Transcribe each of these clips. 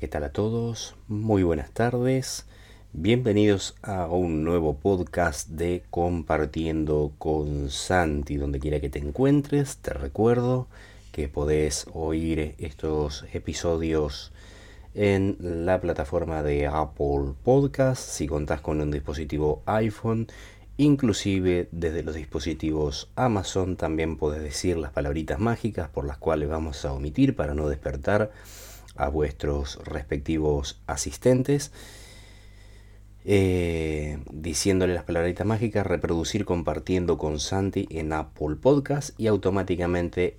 ¿qué tal a todos? Muy buenas tardes. Bienvenidos a un nuevo podcast de Compartiendo con Santi. Donde quiera que te encuentres, te recuerdo que podés oír estos episodios en la plataforma de Apple Podcast si contás con un dispositivo iPhone. Inclusive desde los dispositivos Amazon también podés decir las palabritas mágicas por las cuales vamos a omitir para no despertar a vuestros respectivos asistentes. Eh, diciéndole las palabritas mágicas, reproducir compartiendo con Santi en Apple Podcast y automáticamente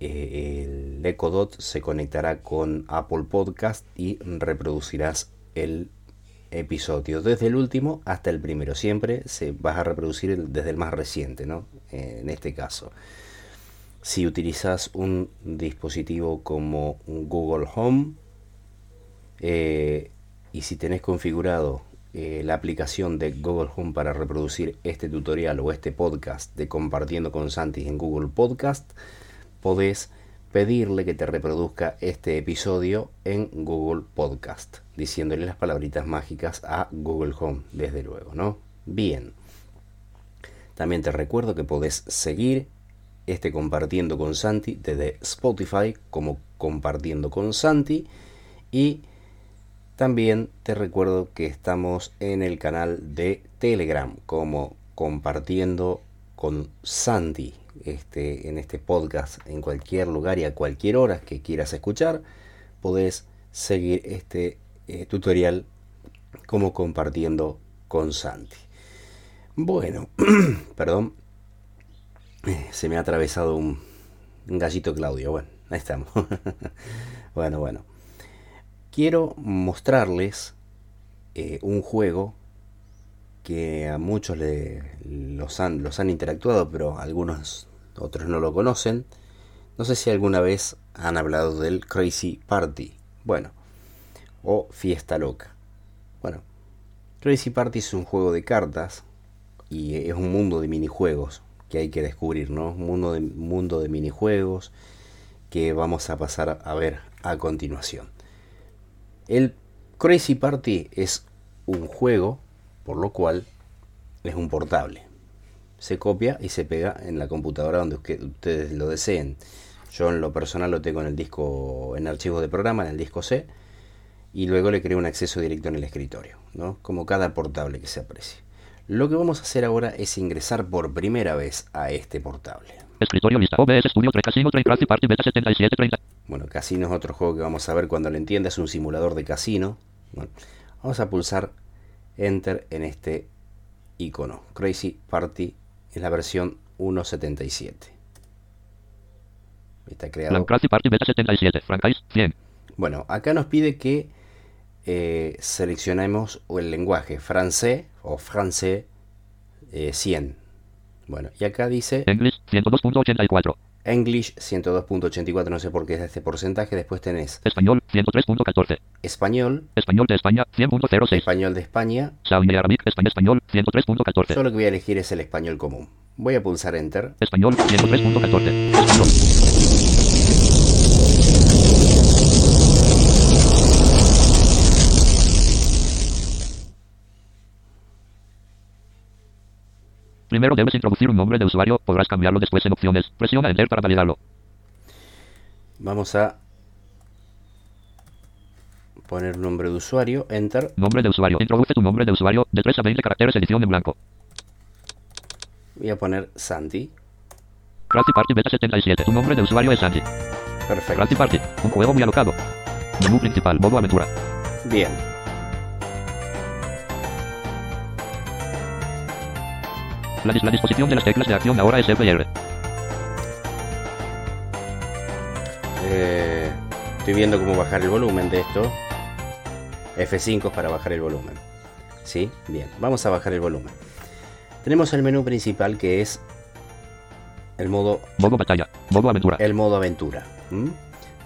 eh, el Echo Dot se conectará con Apple Podcast y reproducirás el episodio desde el último hasta el primero. Siempre se vas a reproducir desde el más reciente, ¿no? Eh, en este caso. Si utilizas un dispositivo como Google Home eh, y si tenés configurado eh, la aplicación de Google Home para reproducir este tutorial o este podcast de compartiendo con Santi en Google Podcast, podés pedirle que te reproduzca este episodio en Google Podcast, diciéndole las palabritas mágicas a Google Home, desde luego, ¿no? Bien. También te recuerdo que podés seguir este compartiendo con Santi desde Spotify como compartiendo con Santi. Y también te recuerdo que estamos en el canal de Telegram como compartiendo con Santi este, en este podcast en cualquier lugar y a cualquier hora que quieras escuchar podés seguir este eh, tutorial como compartiendo con Santi. Bueno perdón se me ha atravesado un, gallito Claudio. Bueno, ahí estamos. bueno, bueno. Quiero mostrarles eh, un juego que a muchos le, los, han, los han interactuado, pero algunos otros no lo conocen. No sé si alguna vez han hablado del Crazy Party. Bueno, o Fiesta Loca. Bueno, Crazy Party es un juego de cartas y es un mundo de minijuegos que hay que descubrir, ¿no? Un mundo de, mundo de minijuegos que vamos a pasar a ver a continuación. El Crazy Party es un juego, por lo cual es un portable. Se copia y se pega en la computadora donde ustedes lo deseen. Yo en lo personal lo tengo en el disco, en archivos de programa, en el disco C, y luego le creo un acceso directo en el escritorio, ¿no? Como cada portable que se aprecie. Lo que vamos a hacer ahora es ingresar por primera vez a este portable. Escritorio lista OBS Studio 3 Casino 3 Crazy Party Beta 7730. Bueno, Casino es otro juego que vamos a ver cuando lo entiendas, es un simulador de casino. Bueno, vamos a pulsar Enter en este icono. Crazy Party es la versión 1.77. Está creado. Crazy Party Beta 77, Franchise 100. Bueno, acá nos pide que eh, seleccionemos el lenguaje francés o francés 100. Eh, bueno, y acá dice English 102.84. English 102.84, no sé por qué es este porcentaje. Después tenés Español 103.14. Español. Español de España 100.06. Español de España. Saudi Arabic Español, español 103.14. Solo que voy a elegir es el español común. Voy a pulsar Enter. Español 103.14. Primero debes introducir un nombre de usuario, podrás cambiarlo después en opciones. Presiona Enter para validarlo. Vamos a poner nombre de usuario, Enter. Nombre de usuario. Introduce tu nombre de usuario de 3 a 20 caracteres, edición en blanco. Voy a poner Santi. Crazy Party Beta 77. Tu nombre de usuario es Santi. Perfecto. Crazy Party. Un juego muy alocado. Menú principal. Modo aventura. Bien. La, la, disposición de las teclas de acción ahora es F Eh, estoy viendo cómo bajar el volumen de esto. F5 para bajar el volumen. ¿Sí? Bien, vamos a bajar el volumen. Tenemos el menú principal que es el modo... Modo batalla, modo aventura. El modo aventura. ¿Mm?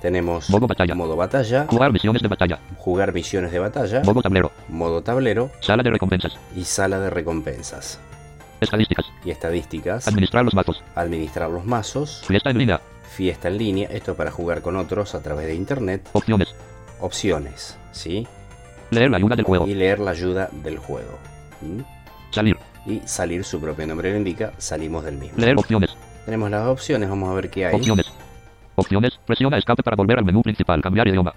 Tenemos modo batalla. modo batalla. Jugar misiones de batalla. Jugar misiones de batalla. Modo tablero. Modo tablero. Sala de recompensas. Y sala de recompensas. Estadísticas. Y estadísticas. Administrar los mazos. Administrar los mazos. Fiesta en línea. Fiesta en línea. Esto para jugar con otros a través de internet. Opciones. opciones, ¿sí? Leer la ayuda del juego. Y leer la ayuda del juego. Salir. Y salir, su propio nombre lo indica, salimos del mismo. Leer opciones. Tenemos las opciones, vamos a ver qué hay. Opciones. Opciones. Presiona escape para volver al menú principal. Cambiar idioma.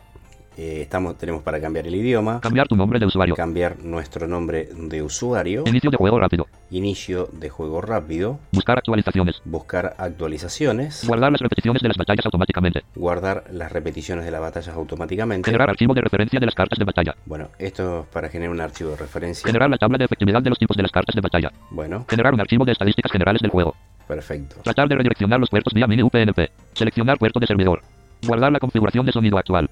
Eh, estamos, tenemos para cambiar el idioma, Cambiar tu nombre de usuario. cambiar nuestro nombre de usuario, Inicio de juego rápido. inicio de juego rápido, Buscar actualizaciones. buscar actualizaciones, Guardar las repeticiones de las batallas automáticamente. guardar las repeticiones de las batallas automáticamente. Generar archivo de referencia de las cartas de batalla. Bueno, esto es para generar un archivo de referencia. Generar la tabla de efectividad de los tipos de las cartas de batalla. Bueno, Generar un archivo de estadísticas generales del juego. perfecto. Tratar de redireccionar los puertos vía mini UPnP. Seleccionar puerto de servidor. Guardar la configuración de sonido actual.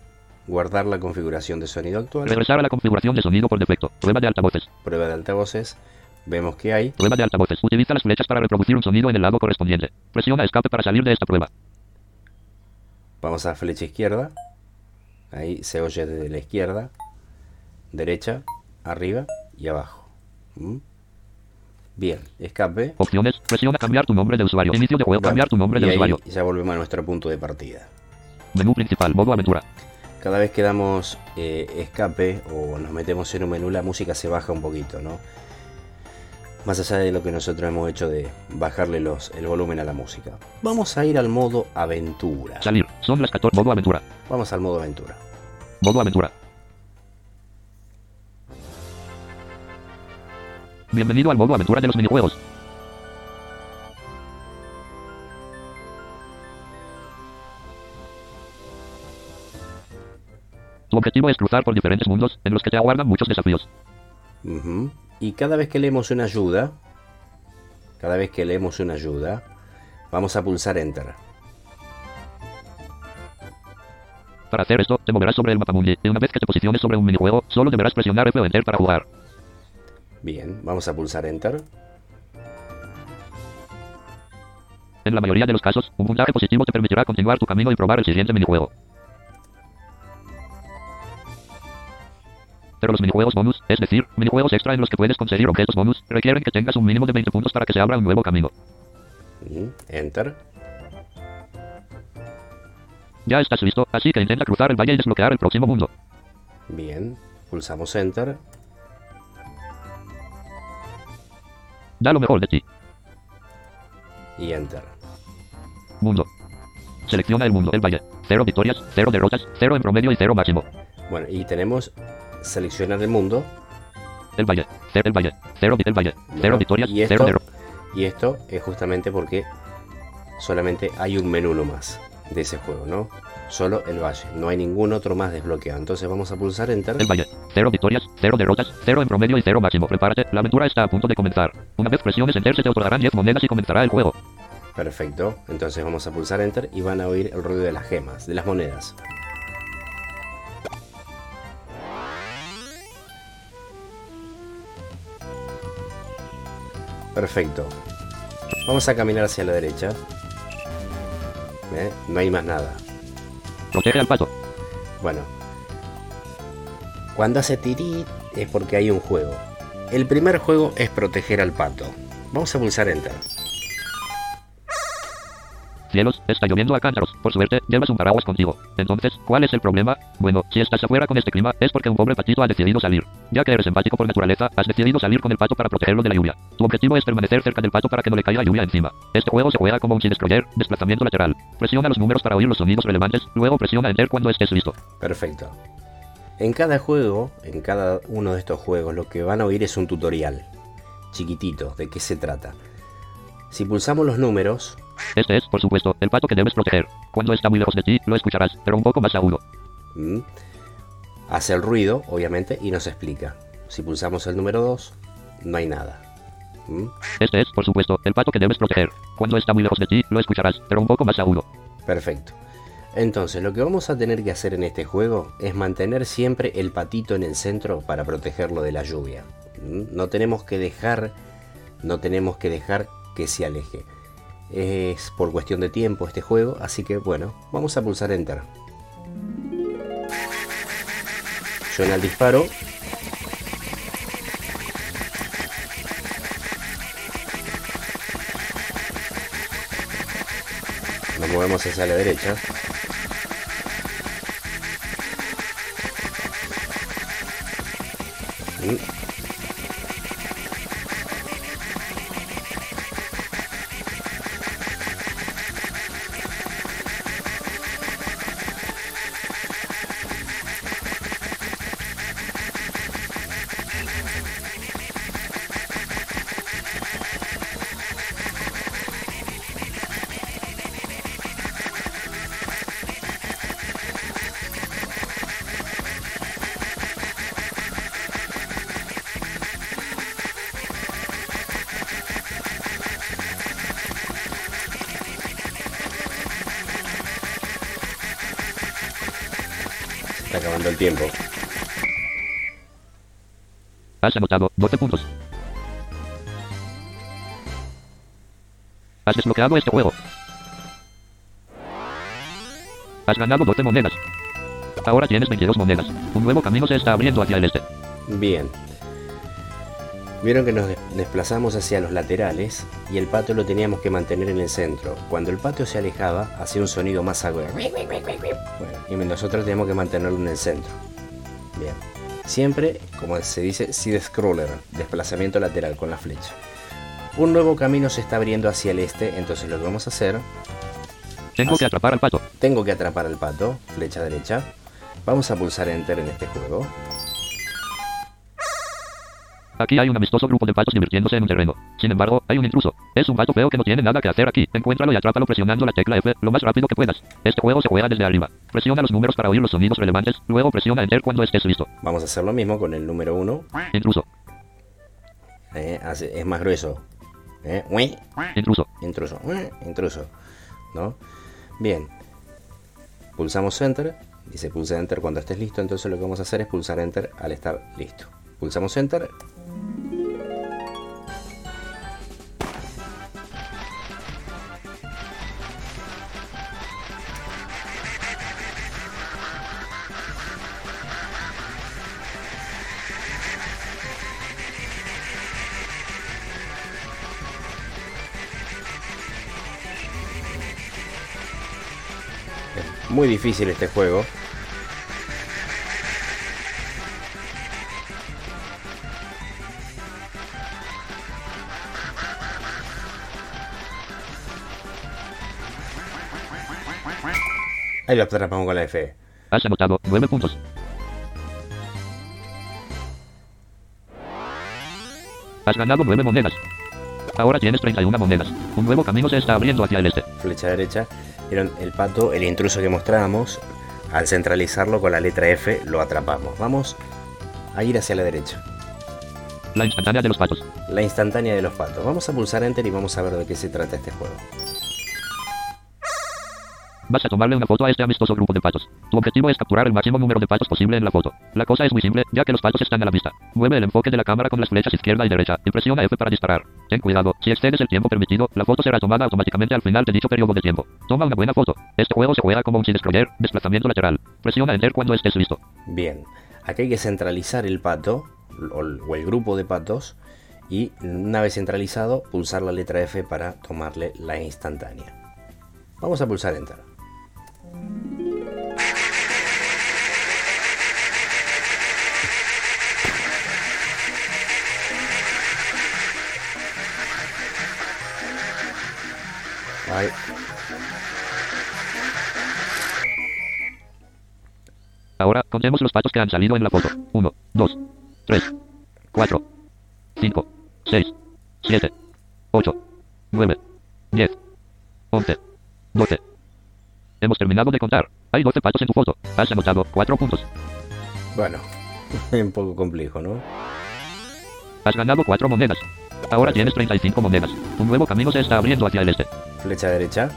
Guardar la configuración de sonido actual, Regresar a la configuración de sonido por defecto. Prueba de altavoces. prueba de altavoces. Vemos que hay. Prueba de altavoces. Utiliza las flechas para reproducir un sonido en el lado correspondiente. Presiona escape para salir de esta prueba. Vamos a flecha izquierda. Ahí se oye desde la izquierda, derecha, arriba y abajo. ¿Mm? Bien, escape. Opciones. Presiona cambiar tu nombre de usuario. Inicio de juego. Cambiar tu nombre y de ahí usuario. ya volvemos a nuestro punto de partida. Menú principal. Modo aventura. Cada vez que damos eh, escape o nos metemos en un menú, la música se baja un poquito, ¿no? Más allá de lo que nosotros hemos hecho de bajarle los, el volumen a la música. Vamos a ir al modo aventura. Salir. Son las 14. Modo aventura. Vamos al modo aventura. Modo aventura. Bienvenido al modo aventura de los minijuegos. Tu objetivo es cruzar por diferentes mundos en los que te aguardan muchos desafíos. Y cada vez que leemos una ayuda, cada vez que leemos una ayuda, vamos a pulsar Enter. Para hacer esto, te moverás sobre el mapamundi y una vez que te posiciones sobre un minijuego, solo deberás presionar F o Enter para jugar. Bien, vamos a pulsar Enter. En la mayoría de los casos, un puntaje positivo te permitirá continuar tu camino y probar el siguiente minijuego. Pero los minijuegos bonus, es decir, minijuegos extra en los que puedes conseguir objetos bonus, requieren que tengas un mínimo de 20 puntos para que se abra un nuevo camino. Enter. Ya estás listo, así que intenta cruzar el valle y desbloquear el próximo mundo. Bien, pulsamos Enter. Da lo mejor de ti. Y Enter. Mundo. Selecciona el mundo, el valle. Cero victorias, cero derrotas, cero en promedio y cero máximo. Bueno, y tenemos seleccionar el mundo. El valle, cero el valle, cero el valle, cero Bueno, victorias, y cero esto, derrotas. y esto es justamente porque solamente hay un menú nomás de ese juego, ¿no? Solo el valle, no hay ningún otro más desbloqueado. Entonces vamos a pulsar Enter. El valle, cero victorias, cero derrotas, cero en promedio y cero máximo. Prepárate, la aventura está a punto de comenzar. Una vez presiones Enter se te otorgarán 10 monedas y comenzará el juego. Perfecto, entonces vamos a pulsar Enter y van a oír el ruido de las gemas, de las monedas. Perfecto. Vamos a caminar hacia la derecha. ¿Eh? No hay más nada. Protege al pato. Bueno. Cuando hace tirit es porque hay un juego. El primer juego es proteger al pato. Vamos a pulsar Enter. Cielos, está lloviendo a cántaros. Por suerte, llevas un paraguas contigo. Entonces, ¿cuál es el problema? Bueno, si estás afuera con este clima, es porque un pobre patito ha decidido salir. Ya que eres empático por naturaleza, has decidido salir con el pato para protegerlo de la lluvia. Tu objetivo es permanecer cerca del pato para que no le caiga lluvia encima. Este juego se juega como un destroyer, desplazamiento lateral. Presiona los números para oír los sonidos relevantes, luego presiona Enter cuando estés listo. Perfecto. En cada juego, en cada uno de estos juegos, lo que van a oír es un tutorial. Chiquitito, de qué se trata. Si pulsamos los números, Este es, por supuesto, el pato que debes proteger. Cuando está muy lejos de ti, lo escucharás, pero un poco más agudo. ¿m? hace el ruido, obviamente, y nos explica. Si pulsamos el número 2, no hay nada. Este es, por supuesto, el pato que debes proteger. Cuando está muy lejos de ti, lo escucharás, pero un poco más agudo. Perfecto. Entonces, lo que vamos a tener que hacer en este juego es mantener siempre el patito en el centro para protegerlo de la lluvia. ¿m? No tenemos que dejar, no tenemos que dejar que se aleje es por cuestión de tiempo este juego, así que bueno, vamos a pulsar Enter. Suena el disparo. Nos movemos hacia la derecha. Mm. Has anotado 12 puntos. Has desbloqueado este juego. Has ganado 12 monedas. Ahora tienes 22 monedas. Un nuevo camino se está abriendo hacia el este. Bien. Vieron que nos des- desplazamos hacia los laterales y el pato lo teníamos que mantener en el centro. Cuando el pato se alejaba, hacía un sonido más agudo. Bueno, y nosotros tenemos que mantenerlo en el centro. Siempre, como se dice, side scroller, desplazamiento lateral con la flecha. Un nuevo camino se está abriendo hacia el este, entonces lo que vamos a hacer, Tengo que atrapar al pato. tengo que atrapar al pato, flecha derecha. Vamos a pulsar enter en este juego. Aquí hay un amistoso grupo de patos divirtiéndose en un terreno. Sin embargo, hay un intruso. Es un pato feo que no tiene nada que hacer aquí. Encuéntralo y atrápalo presionando la tecla F lo más rápido que puedas. Este juego se juega desde arriba. Presiona los números para oír los sonidos relevantes, luego presiona enter cuando estés listo. Vamos a hacer lo mismo con el número 1. Intruso, es más grueso. Eh, intruso, intruso, intruso. ¿No? Bien. Pulsamos enter. Dice pulsa enter cuando estés listo. Entonces lo que vamos a hacer es pulsar enter al estar listo. Pulsamos enter. Muy difícil este juego. Ahí lo atrapamos con la F. has anotado 9 puntos. Has ganado 9 monedas. Ahora tienes 31 monedas. Un nuevo camino se está abriendo hacia el este. Flecha derecha. Vieron el pato, el intruso que mostrábamos. Al centralizarlo con la letra F lo atrapamos. Vamos a ir hacia la derecha. La instantánea de los patos. La instantánea de los patos. Vamos a pulsar enter y vamos a ver de qué se trata este juego. Vas a tomarle una foto a este amistoso grupo de patos. Tu objetivo es capturar el máximo número de patos posible en la foto. La cosa es muy simple, ya que los patos están a la vista. Mueve el enfoque de la cámara con las flechas izquierda y derecha, y presiona F para disparar. Ten cuidado, si excedes el tiempo permitido, la foto será tomada automáticamente al final de dicho periodo de tiempo. Toma una buena foto. Este juego se juega como un side-scroller, desplazamiento lateral. Presiona Enter cuando estés listo. Bien, aquí hay que centralizar el pato o el grupo de patos y una vez centralizado pulsar la letra F para tomarle la instantánea. Vamos a pulsar enter. Ahora, contemos los patos que han salido en la foto. 1, 2, 3, 4, 5, 6, 7, 8, 9, 10, 11, 12. Hemos terminado de contar. Hay 12 patos en tu foto. Has anotado 4 puntos. bueno, un poco complejo, ¿no? Has ganado 4 monedas. Ahora tienes 35 monedas. Un nuevo camino se está abriendo hacia el este. Flecha derecha.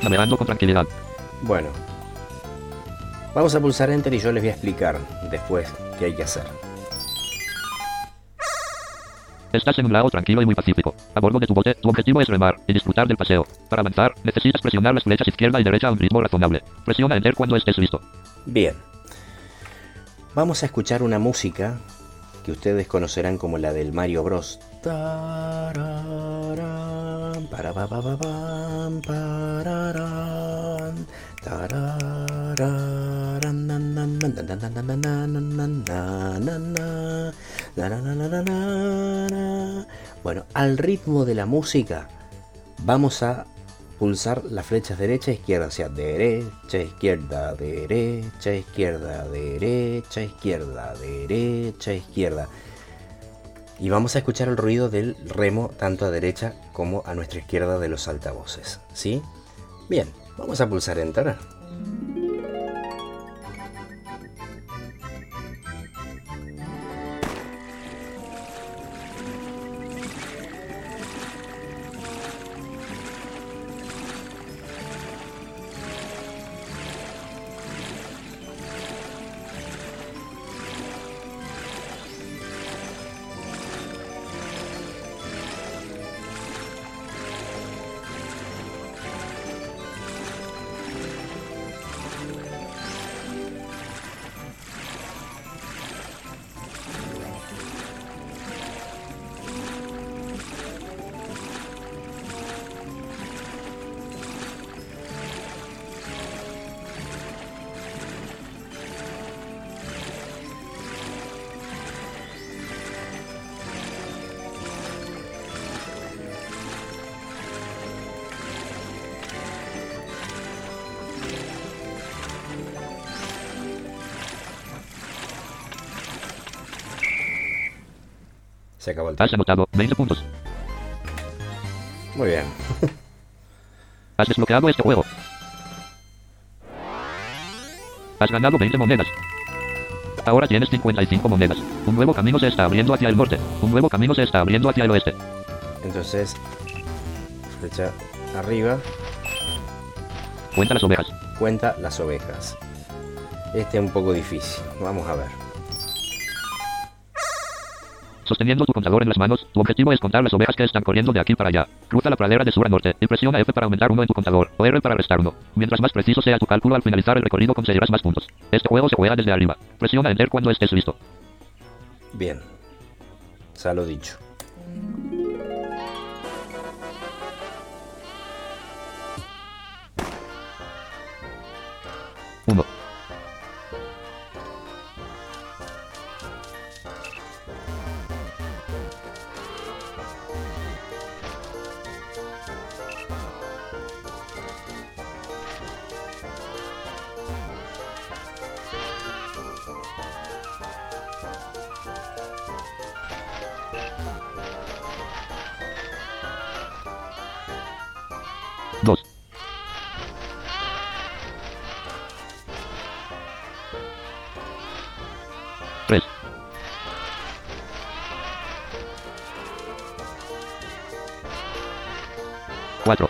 Navegando con tranquilidad. Bueno, vamos a pulsar enter y yo les voy a explicar después qué hay que hacer. Estás en un lago tranquilo y muy pacífico. A bordo de tu bote, tu objetivo es remar y disfrutar del paseo. Para avanzar, necesitas presionar las flechas izquierda y derecha a un ritmo razonable. Presiona Enter cuando estés listo. Bien, vamos a escuchar una música que ustedes conocerán como la del Mario Bros. Tararán, Bueno, al ritmo de la música vamos a pulsar las flechas derecha, izquierda, hacia derecha, izquierda, derecha, izquierda, derecha, izquierda, derecha, izquierda. Y vamos a escuchar el ruido del remo tanto a derecha como a nuestra izquierda de los altavoces. ¿Sí? Bien, vamos a pulsar Enter. Se acabó el tiempo. Has anotado 20 puntos. Muy bien. Has desbloqueado este juego. Has ganado 20 monedas. Ahora tienes 55 monedas. Un nuevo camino se está abriendo hacia el norte. Un nuevo camino se está abriendo hacia el oeste. Entonces, flecha arriba, Cuenta las ovejas. cuenta las ovejas. Este es un poco difícil. Vamos a ver. Sosteniendo tu contador en las manos, tu objetivo es contar las ovejas que están corriendo de aquí para allá. Cruza la pradera de sur a norte y presiona F para aumentar uno en tu contador o R para restar uno. Mientras más preciso sea tu cálculo al finalizar el recorrido conseguirás más puntos. Este juego se juega desde arriba. Presiona Enter cuando estés listo. Bien. Ya lo dicho. Uno. 4.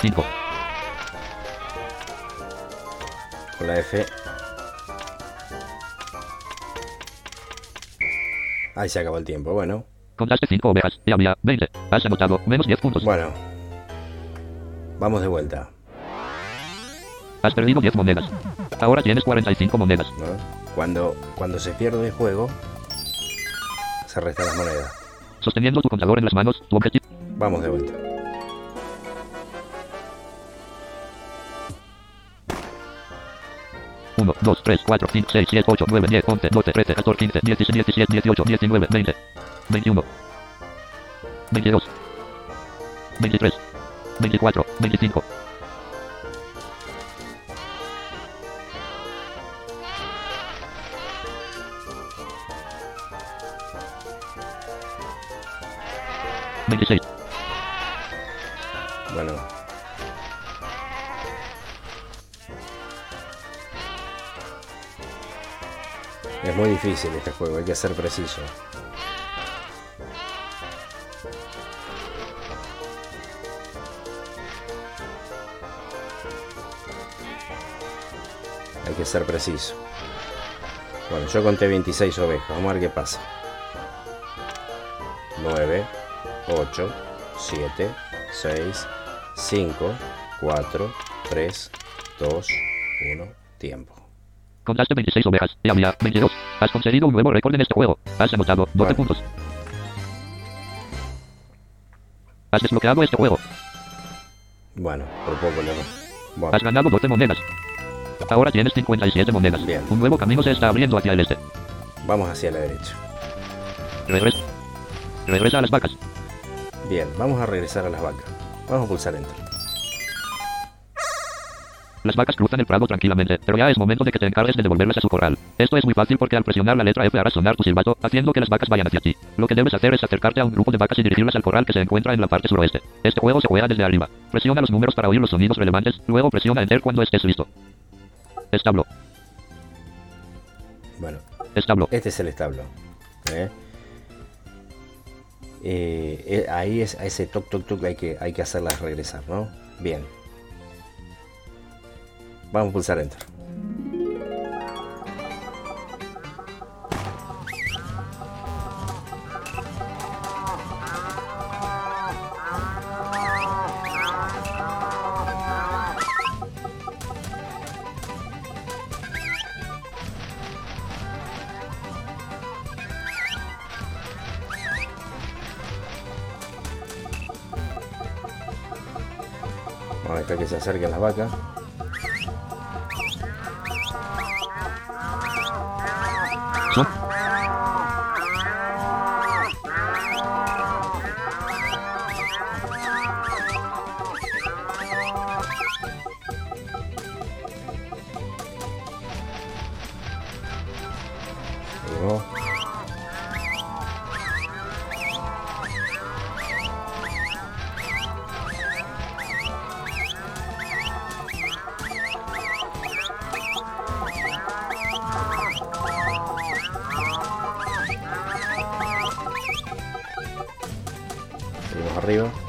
Cinco. Con la F. Ahí se acabó el tiempo, bueno. Contaste 5 ovejas, y había 20. Has anotado menos 10 puntos. Bueno. Vamos de vuelta. Has perdido 10 monedas. Ahora tienes 45 monedas. ¿No? Cuando, cuando se pierde el juego, se restan las monedas. Sosteniendo tu contador en las manos, tu objetivo. Vamos de vuelta. Uno, dos, tres, cuatro, cinco, seis, siete, ocho, nueve, diez, once, doce, trece, catorce, quince, dieciséis, diecisiete, dieciocho, diecinueve, veinte, veintiuno, veintidós, veintitrés, veinticuatro, veinticinco. Veintiséis. Bueno. Es muy difícil este juego, hay que ser preciso. Hay que ser preciso. Bueno, yo conté 26 ovejas, vamos a ver qué pasa. 8, 7, 6, 5, 4, 3, 2, 1, tiempo. Contaste 26 ovejas y había 22. Has conseguido un nuevo récord en este juego. Has anotado 12 Bueno. puntos. Has desbloqueado este juego. Bueno, por poco le Bueno, Has ganado 12 monedas. Ahora tienes 57 monedas. Bien. Un nuevo camino se está abriendo hacia el este. vamos hacia la derecha. Regresa. Regresa a las vacas. Bien, vamos a regresar a las vacas. Vamos a pulsar Enter. Las vacas cruzan el prado tranquilamente, pero ya es momento de que te encargues de devolverlas a su corral. Esto es muy fácil porque al presionar la letra F hará sonar tu silbato, haciendo que las vacas vayan hacia ti. Lo que debes hacer es acercarte a un grupo de vacas y dirigirlas al corral que se encuentra en la parte suroeste. Este juego se juega desde arriba. Presiona los números para oír los sonidos relevantes, luego presiona Enter cuando estés listo. Establo. Bueno, Establo. este es el establo. ¿eh? Eh, eh, ahí es a ese toc toc toc hay que, hay que hacerlas regresar, ¿no? Bien. Vamos a pulsar Enter. Se acerquen las vacas. Arriba.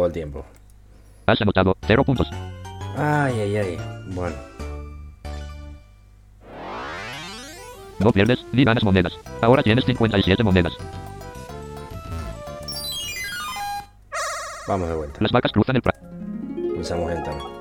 Acabó el tiempo. Has anotado 0 puntos. Ay, ay, ay. Bueno, No pierdes ni ganas monedas. Ahora tienes 57 monedas. vamos de vuelta. Las vacas cruzan el prado. Pulsamos Enter. A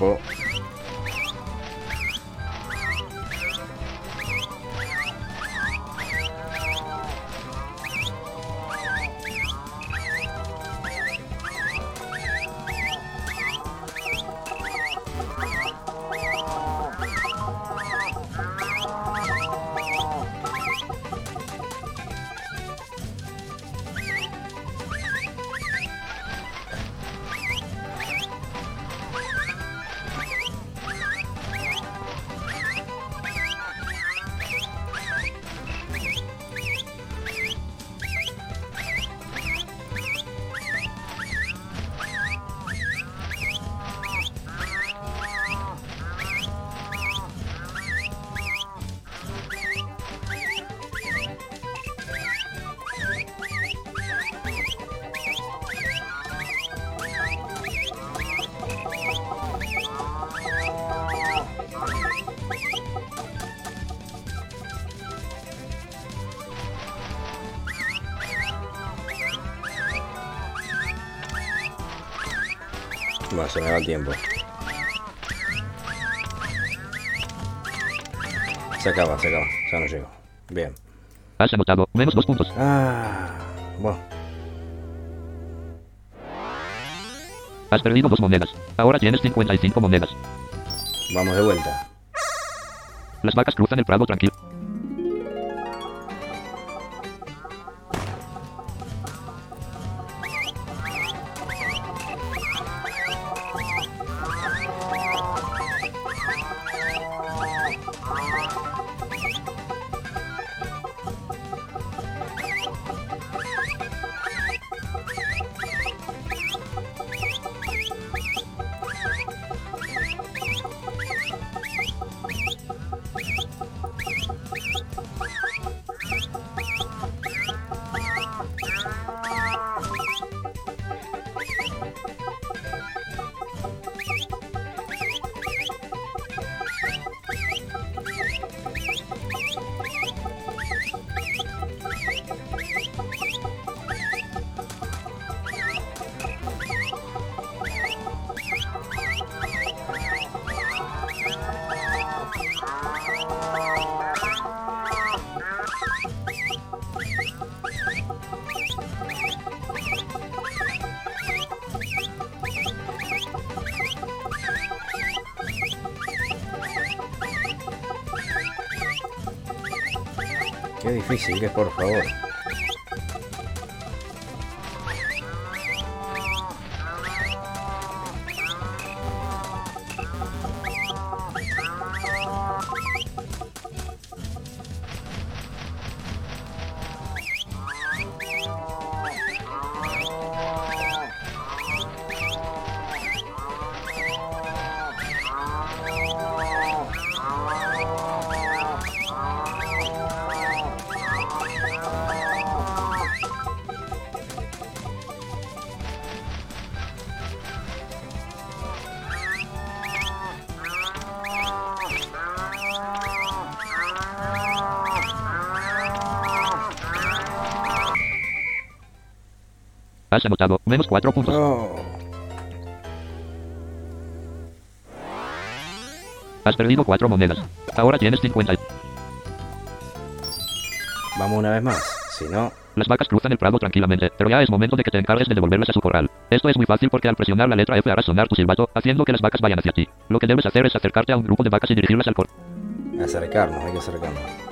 otro se me va el tiempo. Se acaba, se acaba. Ya no llego. Bien. Has anotado menos dos puntos. Ah, bueno. Has perdido dos monedas. Ahora tienes 55 monedas. Vamos de vuelta. Las vacas cruzan el prado tranquilo. Es, por favor. Has anotado menos cuatro puntos. No. Has perdido cuatro monedas. Ahora tienes 50. Vamos una vez más. Si no, Las vacas cruzan el prado tranquilamente, pero ya es momento de que te encargues de devolverlas a su corral. Esto es muy fácil porque al presionar la letra F hará sonar tu silbato, haciendo que las vacas vayan hacia ti. Lo que debes hacer es acercarte a un grupo de vacas y dirigirlas al corral. acercarnos, hay que acercarnos.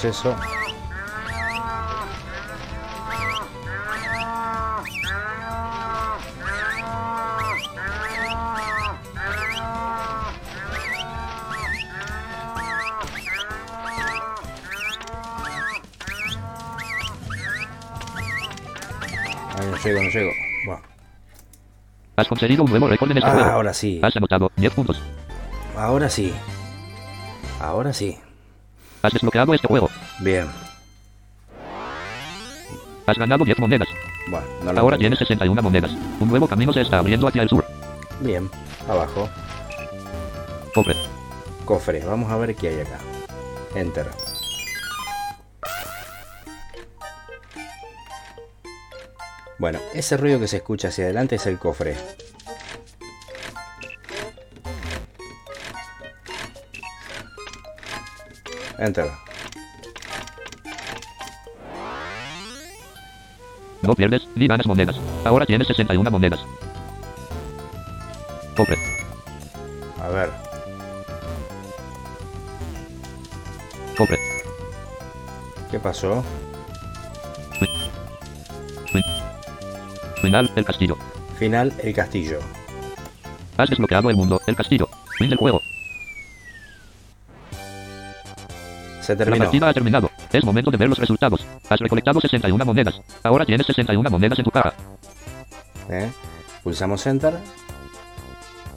Proceso. Ay, no llego, no llego. Bueno. Has conseguido un nuevo récord en este Ah, juego. ahora sí. Has anotado 10 puntos. Ahora sí. Ahora sí. Has desbloqueado este juego. Bien. Has ganado 10 monedas. Bueno, no Ahora tienes 61 monedas. Un nuevo camino se está abriendo hacia el sur. Bien. Abajo. Cofre. Cofre. Vamos a ver qué hay acá. Enter. Bueno, ese ruido que se escucha hacia adelante es el cofre. Enter. No pierdes ni ganas monedas. Ahora tienes 61 monedas. Cofre. A ver. Cofre. ¿Qué pasó? Final, el castillo. Final, el castillo. Has desbloqueado el mundo, el castillo. Fin del juego. Se La terminó. partida ha terminado. Es momento de ver los resultados. Has recolectado 61 monedas. Ahora tienes 61 monedas en tu caja. ¿Eh? Pulsamos Enter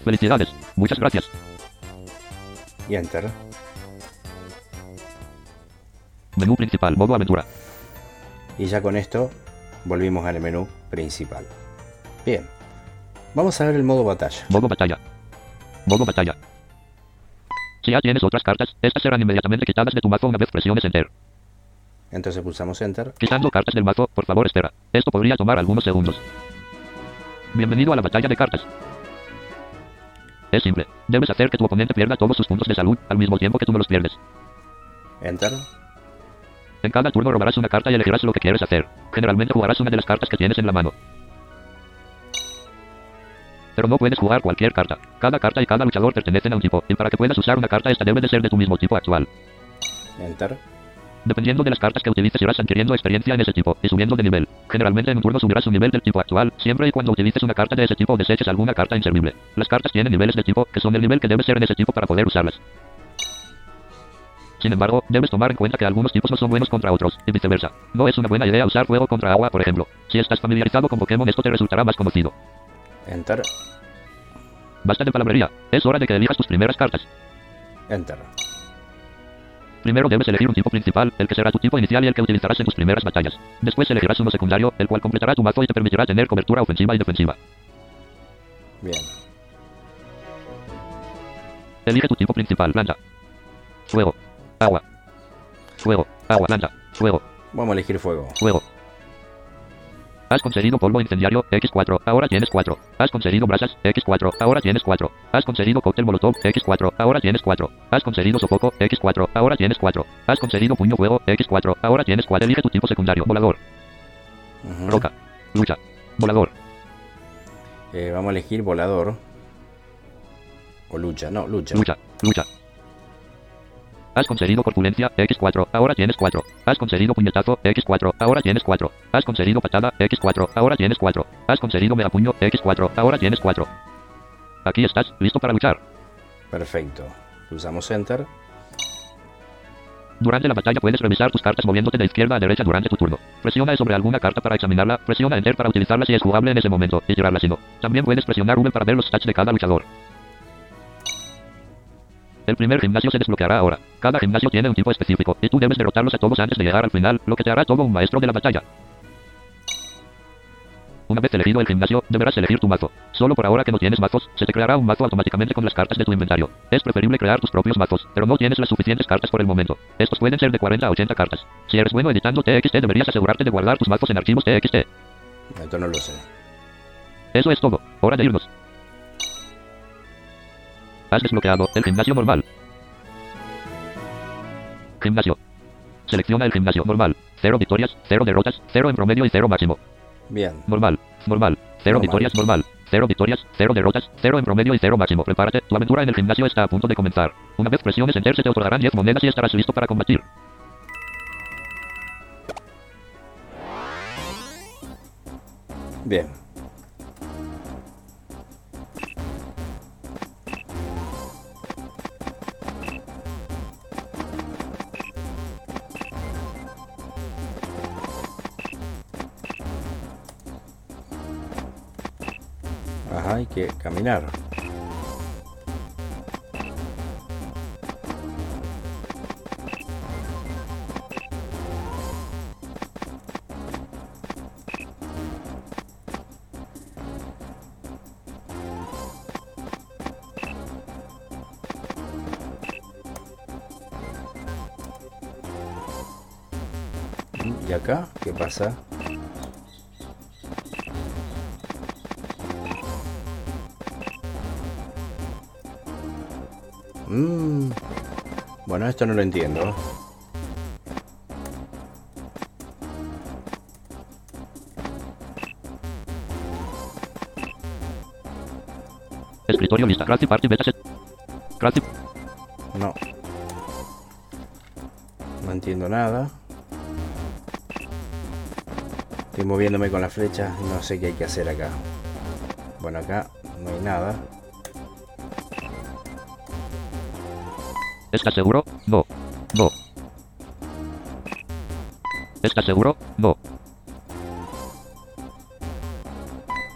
Felicidades. Muchas gracias. y Enter. Menú principal, modo aventura. Y ya con esto volvimos al menú principal. Bien. Vamos a ver el modo batalla. Modo batalla. Modo batalla. Si ya tienes otras cartas, estas serán inmediatamente quitadas de tu mazo una vez presiones Enter. Entonces pulsamos Enter. Quitando cartas del mazo, por favor espera. Esto podría tomar algunos segundos. Bienvenido a la batalla de cartas. Es simple. Debes hacer que tu oponente pierda todos sus puntos de salud al mismo tiempo que tú no los pierdes. Enter. En cada turno robarás una carta y elegirás lo que quieres hacer. Generalmente jugarás una de las cartas que tienes en la mano. Pero no puedes jugar cualquier carta. Cada carta y cada luchador pertenecen a un tipo, y para que puedas usar una carta esta debe de ser de tu mismo tipo actual. Enter. Dependiendo de las cartas que utilices irás adquiriendo experiencia en ese tipo, y subiendo de nivel. Generalmente en un turno subirás un nivel del tipo actual, siempre y cuando utilices una carta de ese tipo o deseches alguna carta inservible. Las cartas tienen niveles de tipo, que son el nivel que debe ser en ese tipo para poder usarlas. Sin embargo, debes tomar en cuenta que algunos tipos no son buenos contra otros, y viceversa. No es una buena idea usar fuego contra agua, por ejemplo. Si estás familiarizado con Pokémon esto te resultará más conocido. Enter. Basta de palabrería. Es hora de que elijas tus primeras cartas. Enter. Primero debes elegir un tipo principal, el que será tu tipo inicial y el que utilizarás en tus primeras batallas. Después elegirás uno secundario, el cual completará tu mazo y te permitirá tener cobertura ofensiva y defensiva. Bien. Elige tu tipo principal, planta. Fuego. Agua. Fuego. Agua, planta. Fuego. Vamos a elegir fuego. Fuego. Has conseguido polvo incendiario, X4, ahora tienes 4. Has conseguido brasas, X4, ahora tienes 4. Has conseguido cóctel molotov, X4, ahora tienes 4. Has conseguido sofoco, X4, ahora tienes 4. Has conseguido puño fuego, X4, ahora tienes 4. Elige tu tipo secundario, volador, roca, lucha, volador, Eh, vamos a elegir volador. O lucha. No, lucha. lucha, lucha. Has conseguido corpulencia, X4, ahora tienes 4. Has conseguido puñetazo, X4, ahora tienes 4. Has conseguido patada, X4, ahora tienes 4. Has conseguido megapuño, X4, ahora tienes 4. Aquí estás, listo para luchar. Perfecto. Pulsamos Enter. Durante la batalla puedes revisar tus cartas moviéndote de izquierda a derecha durante tu turno. Presiona sobre alguna carta para examinarla, presiona Enter para utilizarla si es jugable en ese momento, y tirarla si no. También puedes presionar V para ver los stats de cada luchador. El primer gimnasio se desbloqueará ahora. Cada gimnasio tiene un tipo específico, y tú debes derrotarlos a todos antes de llegar al final, lo que te hará todo un maestro de la batalla. Una vez elegido el gimnasio, deberás elegir tu mazo. Solo por ahora que no tienes mazos, se te creará un mazo automáticamente con las cartas de tu inventario. Es preferible crear tus propios mazos, pero no tienes las suficientes cartas por el momento. Estos pueden ser de 40 a 80 cartas. Si eres bueno editando TXT, deberías asegurarte de guardar tus mazos en archivos TXT. Esto no lo sé. Eso es todo. Hora de irnos. Has desbloqueado el gimnasio normal. Gimnasio. Selecciona el gimnasio normal. 0 victorias, 0 derrotas, 0 en promedio y 0 máximo. Bien. Normal, normal. 0 Normal. victorias, normal. 0 victorias, 0 derrotas, 0 en promedio y 0 máximo. Prepárate, tu aventura en el gimnasio está a punto de comenzar. Una vez presiones Enter se te otorgarán 10 monedas y estarás listo para combatir. Bien. hay que caminar. ¿Y acá qué pasa? Esto no lo entiendo. Escritorio lista. Crafty Party Beta. Crafty. No. No entiendo nada. Estoy moviéndome con la flecha no sé qué hay que hacer acá. Bueno, acá no hay nada. ¿Estás seguro? ¿Estás seguro? No.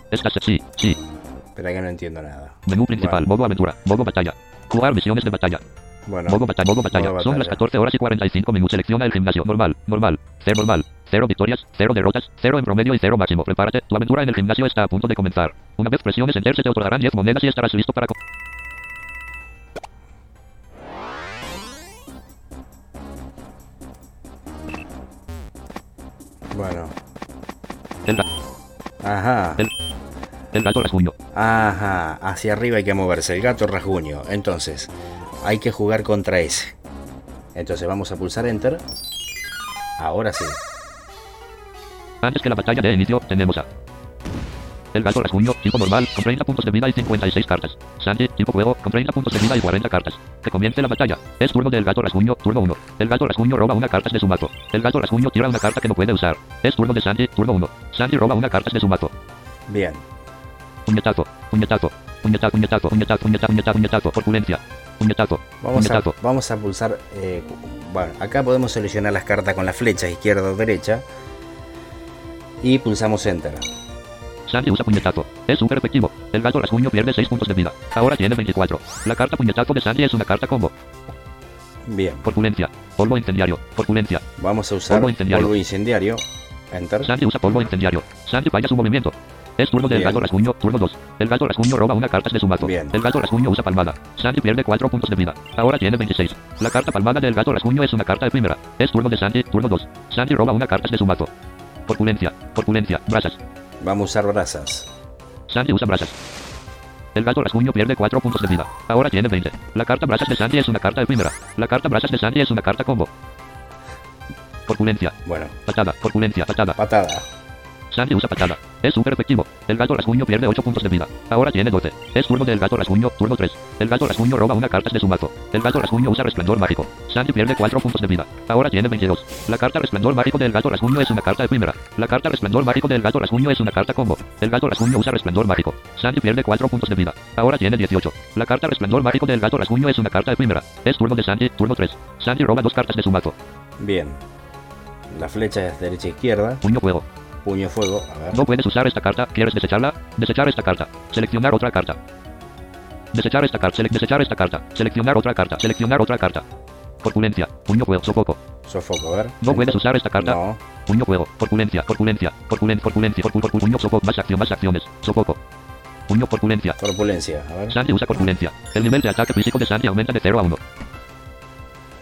¿Estás sí? Sí. Espera que no entiendo nada. Menú principal, modo aventura, modo batalla. Jugar misiones de batalla. Bueno, Modo batalla, modo batalla. Son las batalla. 14 horas y 45 minutos. Selecciona el gimnasio. Normal, normal, cero normal. Cero victorias, cero derrotas, cero en promedio y cero máximo. Prepárate, tu aventura en el gimnasio está a punto de comenzar. Una vez presiones enter se te otorgarán 10 monedas y estarás listo para... bueno. El, ga- Ajá. el, el gato rasguño. Ajá. Hacia arriba hay que moverse. El gato rasguño. Entonces, hay que jugar contra ese. Entonces vamos a pulsar Enter. Ahora sí. Antes que la batalla de inicio, tenemos a... El gato rasguño, tipo normal, con 30 puntos de vida y 56 cartas. Sandy, tipo juego, con 30 puntos de vida y 40 cartas. Que comience la batalla. Es turno del gato rasguño, turno 1. El gato rasguño roba una carta de su mazo. El gato rasguño tira una carta que no puede usar. Es turno de Sandy, turno 1. Sandy roba una carta de su mazo. Bien. Puñetazo, puñetazo, puñetazo, puñetazo, puñetazo, puñetazo, puñetazo, puñetazo, corpulencia. Puñetazo, Vamos a, puñetazo. vamos a pulsar. eh, bueno, acá podemos seleccionar las cartas con la flecha izquierda o derecha. Y pulsamos Enter. Sandy usa puñetazo. Es súper efectivo. El gato rasguño pierde 6 puntos de vida. Ahora tiene 24. La carta puñetazo de Sandy es una carta combo. Bien. Corpulencia. Polvo incendiario. Corpulencia. Vamos a usar Polvo incendiario. polvo incendiario. Enter. Sandy usa polvo incendiario. Sandy falla su movimiento. Es turno del Bien. gato rasguño, turno 2. El gato rasguño roba una carta de su mazo. Bien. El gato rasguño usa palmada. Sandy pierde 4 puntos de vida. Ahora tiene 26. La carta palmada del gato rasguño es una carta efímera. Es turno de Sandy, turno 2. Sandy roba una carta de su mazo. Corpulencia, corpulencia, brasas. Vamos a usar brasas. Sandy usa brasas. El gato rasguño pierde 4 puntos de vida. Ahora tiene 20. La carta brasas de Sandy es una carta efímera. La carta brasas de Sandy es una carta combo. Corpulencia, Bueno, patada, corpulencia, patada. patada. Sandy usa patada. Es súper efectivo. El gato rasguño pierde 8 puntos de vida. Ahora tiene 12. Es turno del gato rasguño, turno 3. El gato rasguño roba una carta de su mazo. El gato rasguño usa resplandor mágico. Sandy pierde 4 puntos de vida. Ahora tiene 22. La carta resplandor mágico del gato rasguño es una carta efímera. La carta resplandor mágico del gato rasguño es una carta combo. El gato rasguño usa resplandor mágico. Sandy pierde 4 puntos de vida. Ahora tiene 18. La carta resplandor mágico del gato rasguño es una carta efímera. Es turno de Sandy, turno 3. Sandy roba dos cartas de su mazo. Bien. La flecha es derecha e izquierda. Puño fuego. Puño fuego. A ver. No puedes usar esta carta. ¿Quieres desecharla? Desechar esta carta. Seleccionar otra carta. Desechar esta carta. Selec- desechar esta carta. Seleccionar otra carta. Seleccionar otra carta. Corpulencia. Puño fuego. Sofoco. Sofoco, a ver. No puedes usar esta carta. No. Puño fuego. Corpulencia. Corpulencia. Corpulencia. Corpulencia. Corpu- corpu- Puño sofoco. Más acción. Más acciones. Sofoco. Puño corpulencia. Corpulencia. A ver. Sandy usa corpulencia. El nivel de ataque físico de Sandy aumenta de 0 a 1.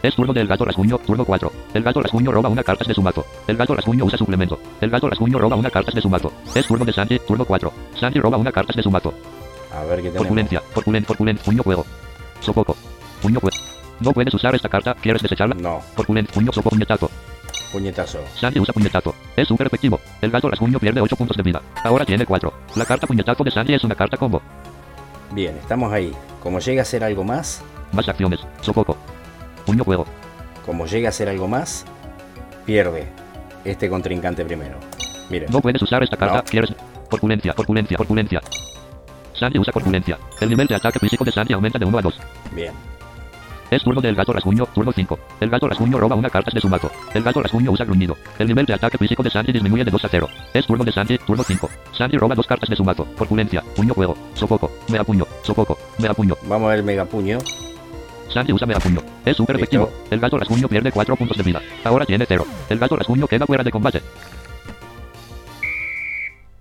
Es turno del gato rasguño, turno 4. El gato rasguño roba una carta de su mazo. El gato rasguño usa suplemento. El gato rasguño roba una carta de su mazo. Es turno de Sandy, turno 4. Sandy roba una carta de su mazo. A ver qué tenemos. Corpulencia, corpulencia, corpulencia, puño fuego. Sofoco. Puño fuego. No puedes usar esta carta, ¿quieres desecharla? No. Corpulencia, puño sofoco, puñetazo. Puñetazo. Sandy usa puñetazo. Es súper efectivo. El gato rasguño pierde 8 puntos de vida. Ahora tiene 4. La carta puñetazo de Sandy es una carta combo. Bien, estamos ahí. Como llega a ser algo más, Más acciones. Sofoco. Puño fuego. como llega a ser algo más, pierde este contrincante primero. Miren. No puedes usar esta carta, No. ¿quieres? Corpulencia, corpulencia, corpulencia. Sandy usa corpulencia. El nivel de ataque físico de Sandy aumenta de 1 a 2. Bien. Es turno del gato rasguño, turno 5. El gato rasguño roba una carta de su mazo. El gato rasguño usa gruñido. El nivel de ataque físico de Sandy disminuye de 2 a 0. Es turno de Sandy, turno 5. Sandy roba dos cartas de su mazo. Corpulencia, puño fuego, sofoco, mea puño, sofoco, mea puño. Vamos a ver el megapuño. Sandy usa. Es súper efectivo. El gato rasguño pierde 4 puntos de vida. Ahora tiene 0. El gato rasguño queda fuera de combate.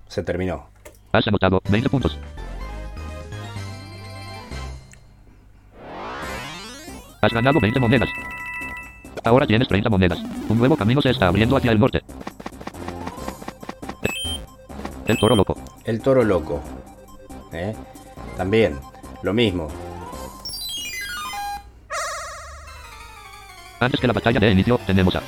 Se terminó. Has anotado 20 puntos. Has ganado 20 monedas. Ahora tienes 30 monedas. Un nuevo camino se está abriendo hacia el norte. El toro loco. El toro loco. ¿eh? También, lo mismo. Antes que la batalla de inicio, tenemos a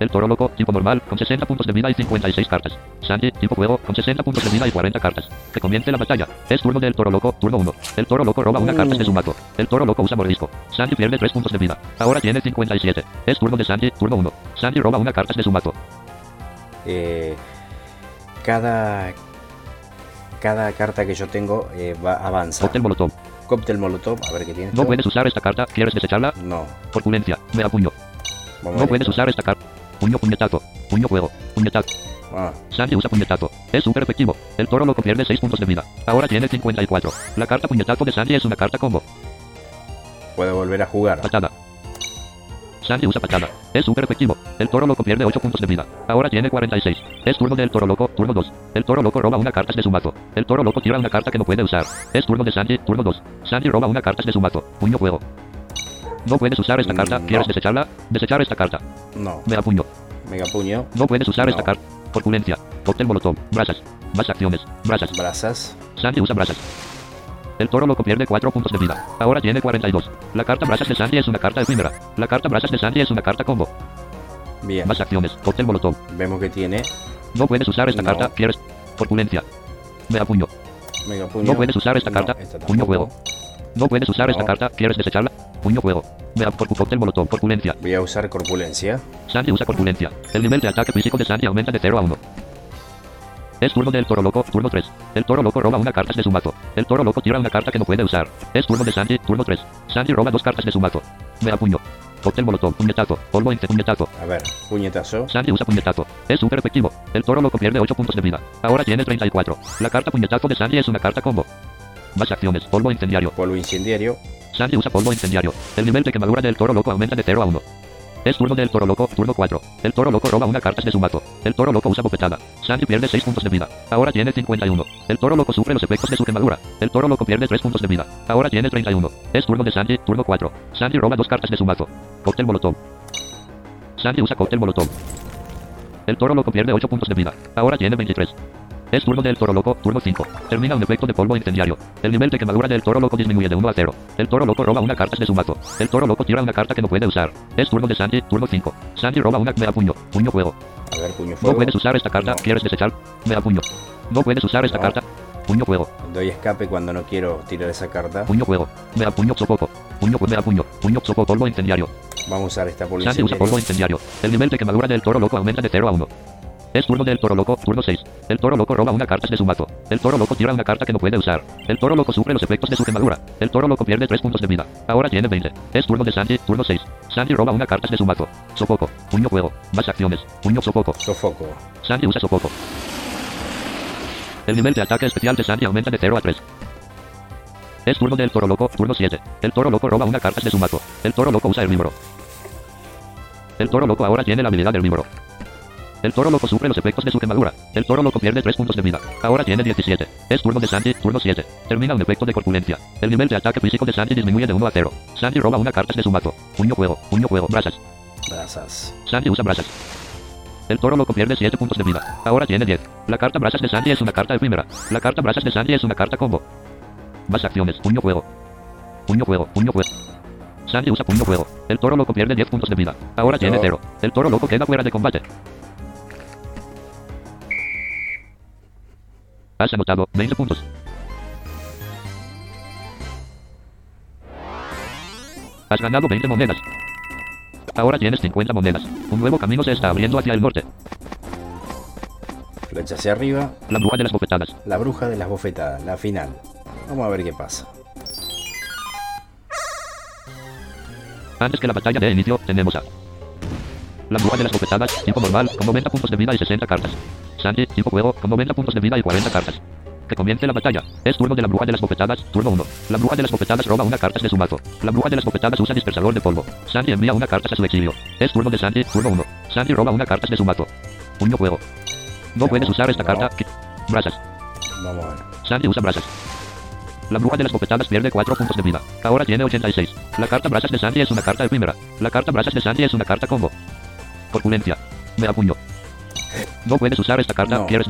el toro loco, tipo normal, con 60 puntos de vida y 56 cartas. Sandy, tipo juego, con 60 puntos de vida y 40 cartas. Que comience la batalla. Es turno del toro loco, turno 1. El toro loco roba una carta de su mazo. El toro loco usa mordisco. Sandy pierde 3 puntos de vida. Ahora tiene 57. Es turno de Sandy, turno 1. Sandy roba una carta de su mazo. Eh, cada, cada carta que yo tengo eh, va, avanza. Cóctel molotov. Cóctel molotov, a ver qué tiene. No esto. puedes usar esta carta. ¿Quieres desecharla? No. Corpulencia. Me apuño. Vamos No puedes usar esta carta. Puño puñetazo. Puño juego. Puñetazo. Ah, Sandy usa puñetazo. Es súper efectivo. El toro loco pierde 6 puntos de vida. Ahora tiene 54. La carta puñetazo de Sandy es una carta combo. puedo volver a jugar. Patada. Sandy usa patada. Es súper efectivo. El toro loco pierde 8 puntos de vida. Ahora tiene 46. Es turno del toro loco, turno 2. El toro loco roba una carta de su mazo. El toro loco tira una carta que no puede usar. Es turno de Sandy, turno 2. Sandy roba una carta de su mazo. Puño juego. No puedes usar esta carta. Mm, ¿Quieres desecharla? Desechar esta carta. No. Me apuño. Mega puño. No puedes usar esta carta. Corpulencia. Cóctel molotov. Brasas. Más acciones. Brasas. Brazas. Sandy usa brasas. El toro loco pierde 4 puntos de vida. Ahora tiene 42. La carta brasas de Sandy es una carta efímera. La carta brasas de Sandy es una carta combo. Bien. Más acciones. Cóctel molotov. Vemos que tiene No puedes usar esta No. carta. ¿Quieres? Corpulencia. Me apuño. mega puño. No puedes usar esta No, carta. esta Puño juego. No puedes usar esta carta. ¿Quieres desecharla? Puño juego. Me ap- corpu- cóctel molotov. Corpulencia. Voy a usar corpulencia. Sandy usa corpulencia. El nivel de ataque físico de Sandy aumenta de 0 a 1. Es turno del toro loco, turno 3. El toro loco roba una carta de su mazo. El toro loco tira una carta que no puede usar. Es turno de Sandy, turno 3. Sandy roba dos cartas de su mazo. Me apuño. Cóctel molotov, puñetazo. Polvo en puñetazo. A ver, puñetazo. Sandy usa puñetazo. Es súper efectivo. El toro loco pierde 8 puntos de vida. Ahora tiene 34. La carta puñetazo de Sandy es una carta combo. Más acciones. Polvo incendiario. Polvo incendiario. Sandy usa polvo incendiario. El nivel de quemadura del toro loco aumenta de 0 a 1. Es turno del toro loco, turno 4. El toro loco roba una carta de su mazo. El toro loco usa bofetada. Sandy pierde 6 puntos de vida. Ahora tiene 51. El toro loco sufre los efectos de su quemadura. El toro loco pierde 3 puntos de vida. Ahora tiene 31. Es turno de Sandy, turno 4. Sandy roba dos cartas de su mazo. Cóctel molotov. Sandy usa cóctel molotov. El toro loco pierde 8 puntos de vida. Ahora tiene 23. Es turno del toro loco, turno 5. Termina un efecto de polvo incendiario. El nivel de quemadura del toro loco disminuye de 1 a 0. El toro loco roba una carta de su mazo. El toro loco tira una carta que no puede usar. Es turno de Sandy, turno 5. Sandy roba una me puño. Puño juego. A ver, puño No fuego. puedes usar esta carta. No. ¿Quieres desechar? Me puño. No puedes usar esta No. carta. Puño juego. Doy escape cuando no quiero tirar esa carta. Puño juego. Me puño sopoco. Puño me puño. Puño sopo polvo incendiario. Vamos a usar esta polvo Sandy usa polvo incendiario. El nivel de quemadura del toro loco aumenta de 0 a 1. Es turno del toro loco, turno 6. El toro loco roba una carta de su mazo. El toro loco tira una carta que no puede usar. El toro loco sufre los efectos de su quemadura. El toro loco pierde 3 puntos de vida. Ahora tiene 20. Es turno de Sandy, turno 6. Sandy roba una carta de su mazo. Sopoco. Puño juego. Más acciones. Puño sopoco. Sofoco. Sandy usa sopoco. El nivel de ataque especial de Sandy aumenta de 0 a 3. Es turno del toro loco, turno 7. El toro loco roba una carta de su mazo. El toro loco usa herbívoro. El toro loco ahora tiene la habilidad de herbívoro. El toro loco sufre los efectos de su quemadura. El toro loco pierde 3 puntos de vida. Ahora tiene 17. Es turno de Sandy, turno 7. Termina un efecto de corpulencia. El nivel de ataque físico de Sandy disminuye de 1 a 0. Sandy roba una carta de su mazo. Puño juego, puño juego, brasas. Brazas. Sandy usa brasas. El toro loco pierde 7 puntos de vida. Ahora tiene 10. La carta brasas de Sandy es una carta efímera. La carta brasas de Sandy es una carta combo. Más acciones. Puño juego. Puño juego. Puño juego. Sandy usa puño juego. El toro loco pierde 10 puntos de vida. Ahora tiene No. 0. El toro loco queda fuera de combate. Has anotado 20 puntos. Has ganado 20 monedas. Ahora tienes 50 monedas. Un nuevo camino se está abriendo hacia el norte. Flecha hacia arriba. La bruja de las bofetadas. La bruja de las bofetadas. La final. Vamos a ver qué pasa. Antes que la batalla de inicio, tenemos a la bruja de las bofetadas, tipo normal, con 90 puntos de vida y 60 cartas. Sandy, tipo juego, con 90 puntos de vida y 40 cartas. Que comience la batalla. Es turno de la bruja de las bofetadas, turno 1. La bruja de las bofetadas roba una carta de su mazo. La bruja de las bofetadas usa dispersador de polvo. Sandy envía una carta a su exilio. Es turno de Sandy, turno 1. Sandy roba una carta de su mazo. Puño juego. No puedes usar esta carta. Brasas. Sandy usa brasas. La bruja de las bofetadas pierde 4 puntos de vida. Ahora tiene 86. La carta Brazas de Sandy es una carta efímera. La carta Brazas de Sandy es una carta combo. Corpulencia. Me apuño. No puedes usar esta carta. No. Quieres.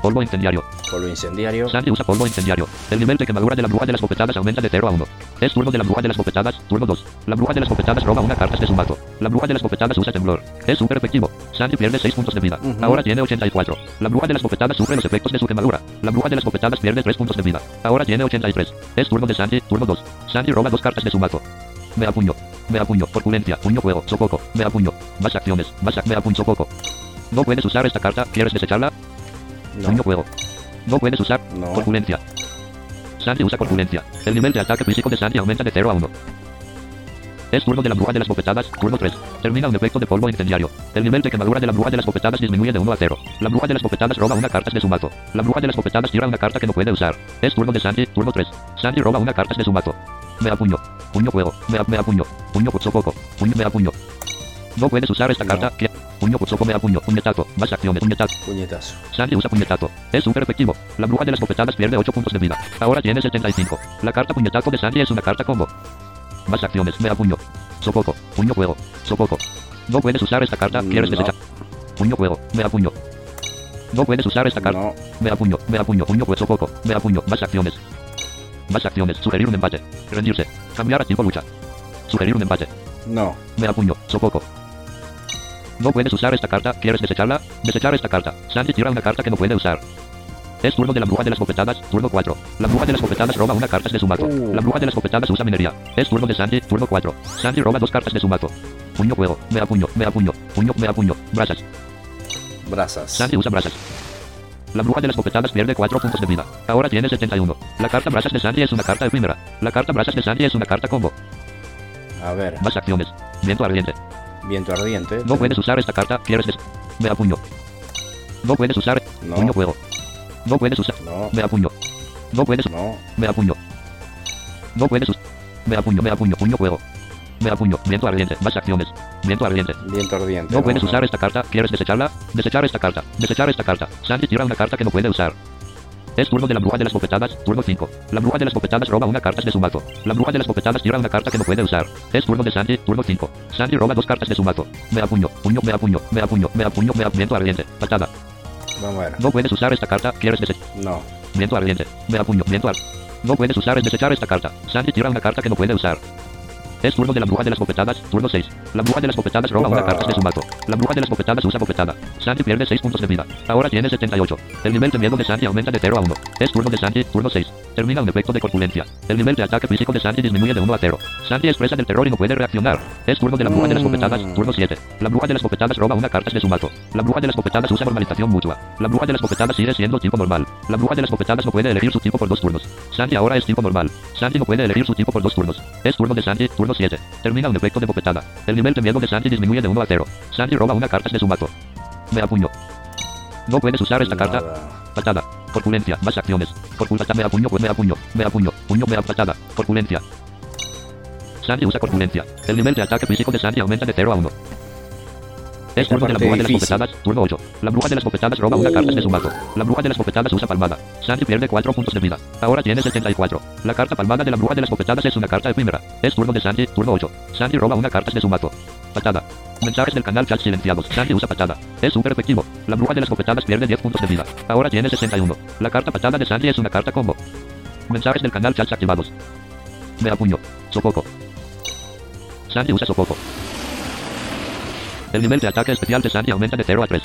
Polvo incendiario. Polvo incendiario. Sandy usa polvo incendiario. El nivel de quemadura de la bruja de las bofetadas aumenta de 0 a 1. Es turno de la bruja de las bofetadas, turno 2. La bruja de las bofetadas roba una carta de su mazo. La bruja de las bofetadas usa temblor. Es súper efectivo. Sandy pierde 6 puntos de vida. Ujú. Ahora tiene 84. La bruja de las bofetadas sufre los efectos de su quemadura. La bruja de las bofetadas pierde 3 puntos de vida. Ahora tiene 83. Es turno de Sandy, turno 2. Sandy roba dos cartas de su mazo. Me apuño. Me apuño. Corpulencia. Puño juego. Sococo. Me apuño. Más acciones. Más ac- me apuño. Sococo. No puedes usar esta carta. ¿Quieres desecharla? Puño No. juego. No puedes usar. No. Corpulencia. Sandy usa corpulencia. El nivel de ataque físico de Sandy aumenta de 0 a 1. Es turno de la bruja de las bofetadas, turno 3. Termina un efecto de polvo incendiario. El nivel de quemadura de la bruja de las bofetadas disminuye de 1 a 0. La bruja de las bofetadas roba una carta de su mazo. La bruja de las bofetadas tira una carta que no puede usar. Es turno de Sandy, turno 3. Sandy roba una carta de su mazo. Me apuño. Puño juego. Me, me apuño. Puño poco. Puño me apuño. No puedes usar esta No. carta. que Puño poco me apuño. Puñetazo. Más acciones. Puñetazo. Puñetazo. Sandy usa puñetazo. Es súper efectivo. La bruja de las bofetadas pierde 8 puntos de vida. Ahora tiene 75. La carta puñetazo de Sandy es una carta combo. Más acciones. Me apuño. Sococo. Puño juego. Sococo. No puedes usar esta carta. ¿Quieres No. desechar? Puño juego. Me apuño. No puedes usar esta carta. No. Me apuño. Me apuño. Puño juego. Sococo. Me apuño. Más acciones. Más acciones. Sugerir un empate. Rendirse. Cambiar a tipo lucha. Sugerir un empate. No. Me apuño, sofoco. No puedes usar esta carta, ¿quieres desecharla? Desechar esta carta. Sandy tira una carta que no puede usar. Es turno de la bruja de las bofetadas, turno 4. La bruja de las bofetadas roba una carta de su mazo. Uh. La bruja de las bofetadas usa minería. Es turno de Sandy, turno 4. Sandy roba dos cartas de su mazo. Puño juego, me apuño, me apuño, puño, me apuño, brasas. Brasas. Sandy usa brasas. La bruja de las bofetadas pierde 4 puntos de vida. Ahora tiene 71. La carta brasas de Sandy es una carta efímera. La carta brasas de Sandy es una carta combo. A ver. Más acciones. Viento ardiente. Viento ardiente. No puedes usar esta carta, quieres des... Me apuño. No puedes usar... No. Puño juego. No puedes usar... No. Me apuño. No puedes... No. Me apuño. No puedes usar... Me apuño, me apuño, puño juego. Me apuño, viento ardiente, más acciones. Viento ardiente. Viento ardiente. No puedes usar esta carta, ¿quieres desecharla? Desechar esta carta. Desechar esta carta. Sandy tira una carta que no puede usar. Es turno de la bruja de las bofetadas, turno 5. La bruja de las bofetadas roba una carta de su mazo. La bruja de las bofetadas tira una carta que no puede usar. Es turno de Sandy, turno 5. Sandy roba dos cartas de su mazo. Me apuño, puño, me apuño, me apuño, me apuño, me apuño, viento ardiente, patada. Vamos a ver. No puedes usar esta carta, quieres desechar. No. Viento ardiente. Me apuño. Viento ar... No puedes usar es desechar esta carta. Sandy tira una carta que no puede usar. Es turno de la bruja de las bofetadas, turno 6. La bruja de las bofetadas roba una carta de su mazo. La bruja de las bofetadas usa bofetada. Sandy pierde 6 puntos de vida. Ahora tiene 78. El nivel de miedo de Sandy aumenta de 0 a 1. Es turno de Sandy, turno 6. Termina un efecto de corpulencia. El nivel de ataque físico de Sandy disminuye de 1 a 0. Sandy es presa del terror y no puede reaccionar. Es turno de la bruja de las bofetadas, turno 7. La bruja de las bofetadas roba una carta de su mazo. La bruja de las bofetadas usa normalización mutua. La bruja de las bofetadas sigue siendo tipo normal. La bruja de las bofetadas no puede elegir su tipo por dos turnos. Sandy ahora es tipo normal. Sandy no puede elegir su tipo por dos turnos. Es turno de Sandy, turno 7. Termina un efecto de bofetada. El nivel de miedo de Sandy disminuye de 1 a 0. Sandy roba una carta de su mazo. Me apuño. No puedes usar esta carta. Patada. Corpulencia. Más acciones. Corpulencia. Me apuño. Pues me apuño. Me apuño. Puño. Me patada. Corpulencia. Sandy usa corpulencia. El nivel de ataque físico de Sandy aumenta de 0 a 1. Es Esta turno de la parte bruja de las bofetadas, turno 8. La bruja de las bofetadas roba una carta de su mazo. La bruja de las bofetadas usa palmada. Sandy pierde 4 puntos de vida. Ahora tiene 74. La carta palmada de la bruja de las bofetadas es una carta efímera. Es turno de Sandy, turno 8. Sandy roba una carta de su mazo. Patada. Mensajes del canal chat silenciados. Sandy usa patada. Es súper efectivo. La bruja de las bofetadas pierde 10 puntos de vida. Ahora tiene 61. La carta patada de Sandy es una carta combo. Mensajes del canal chat activados. Me apuño. Sofoco. Sandy usa sofoco. El nivel de ataque especial de Sandy aumenta de 0 a 3.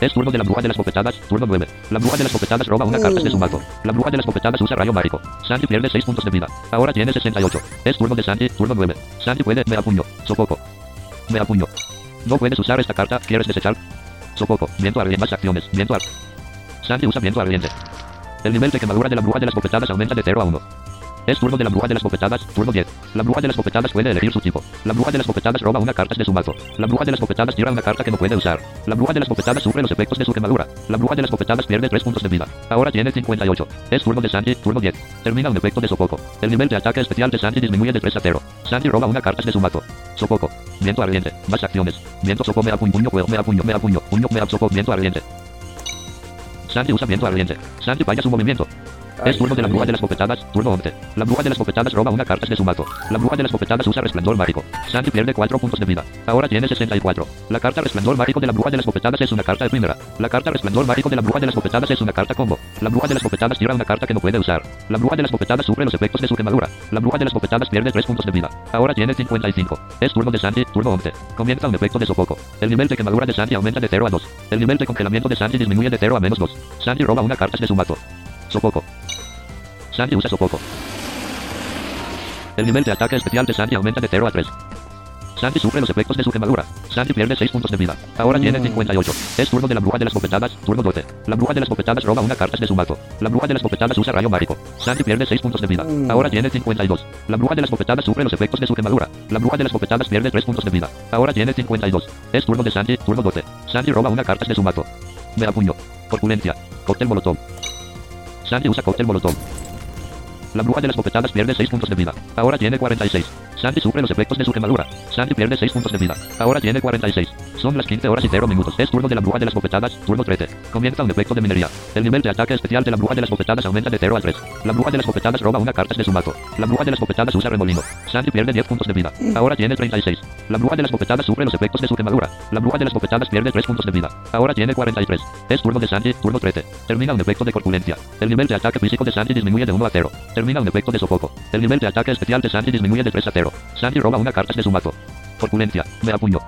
Es turno de la bruja de las bofetadas, turno 9. La bruja de las bofetadas roba una carta de su mazo. La bruja de las bofetadas usa rayo mágico. Sandy pierde 6 puntos de vida. Ahora tiene 68. Es turno de Sandy, turno 9. Sandy puede, me apuño. Sofoco. Me apuño. No puedes usar esta carta, ¿quieres desechar? Sofoco. Viento ardiente. Más acciones. Viento ar... Sandy usa viento ardiente. El nivel de quemadura de la bruja de las bofetadas aumenta de 0 a 1. Es turno de la bruja de las bofetadas, turno 10. La bruja de las bofetadas puede elegir su tipo. La bruja de las bofetadas roba una carta de su mazo. La bruja de las bofetadas tira una carta que no puede usar. La bruja de las bofetadas sufre los efectos de su quemadura. La bruja de las bofetadas pierde 3 puntos de vida. Ahora tiene 58. Es turno de Sandy, turno 10. Termina un efecto de sofoco. El nivel de ataque especial de Sandy disminuye de 3 a 0. Sandy roba una carta de su mazo. Sofoco. Viento ardiente. Más acciones. Viento soco me apuño, puño, juego, me apuño, me apuño, puño, me soco, viento ardiente. Sandy usa viento ardiente. Sandy falla su movimiento. Es turno de la bruja de las bofetadas, turno 11. La bruja de las bofetadas roba una carta de su mazo. La bruja de las bofetadas usa resplandor mágico. Sandy pierde 4 puntos de vida. Ahora tiene 64. La carta resplandor mágico de la bruja de las bofetadas es una carta efímera. La carta resplandor mágico de la bruja de las bofetadas es una carta combo. La bruja de las bofetadas tira una carta que no puede usar. La bruja de las bofetadas sufre los efectos de su quemadura. La bruja de las bofetadas pierde 3 puntos de vida. Ahora tiene 55. Es turno de Sandy, turno 11. Comienza un efecto de sofoco. El nivel de quemadura de Sandy aumenta de 0 a 2. El nivel de congelamiento de Sandy disminuye de 0 a menos 2. Sandy roba una carta de su mazo. Sofoco. Sandy usa sofoco. El nivel de ataque especial de Sandy aumenta de 0 a 3. Sandy sufre los efectos de su quemadura. Sandy pierde 6 puntos de vida. Ahora tiene 58. Es turno de la bruja de las bofetadas, turno 12. La bruja de las bofetadas roba una carta de su mazo. La bruja de las bofetadas usa rayo mágico. Sandy pierde 6 puntos de vida. Mm. Ahora tiene 52. La bruja de las bofetadas sufre los efectos de su quemadura. La bruja de las bofetadas pierde 3 puntos de vida. Ahora tiene 52. Es turno de Sandy, turno 12. Sandy roba una carta de su mazo. Me apuño. Corpulencia. Cóctel molotov. Sandy usa cóctel molotov. La bruja de las bofetadas pierde 6 puntos de vida. Ahora tiene 46. Sandy sufre los efectos de su quemadura. Sandy pierde 6 puntos de vida. Ahora tiene 46. Son las 15 horas y 0 minutos. Es turno de la bruja de las bofetadas, turno 13. Comienza un efecto de minería. El nivel de ataque especial de la bruja de las bofetadas aumenta de 0 a 3. La bruja de las bofetadas roba una carta de su mazo. La bruja de las bofetadas usa remolino. Sandy pierde 10 puntos de vida. Ahora tiene 36. La bruja de las bofetadas sufre los efectos de su quemadura. La bruja de las bofetadas pierde 3 puntos de vida. Ahora tiene 43. Es turno de Sandy, turno 13. Termina un efecto de corpulencia. El nivel de ataque físico de Sandy disminuye de 1 a 0. Termina un efecto de sofoco. El nivel de ataque especial de Sandy disminuye de 3 a 0. Sandy roba una carta de su mazo. Corpulencia. Me apuño.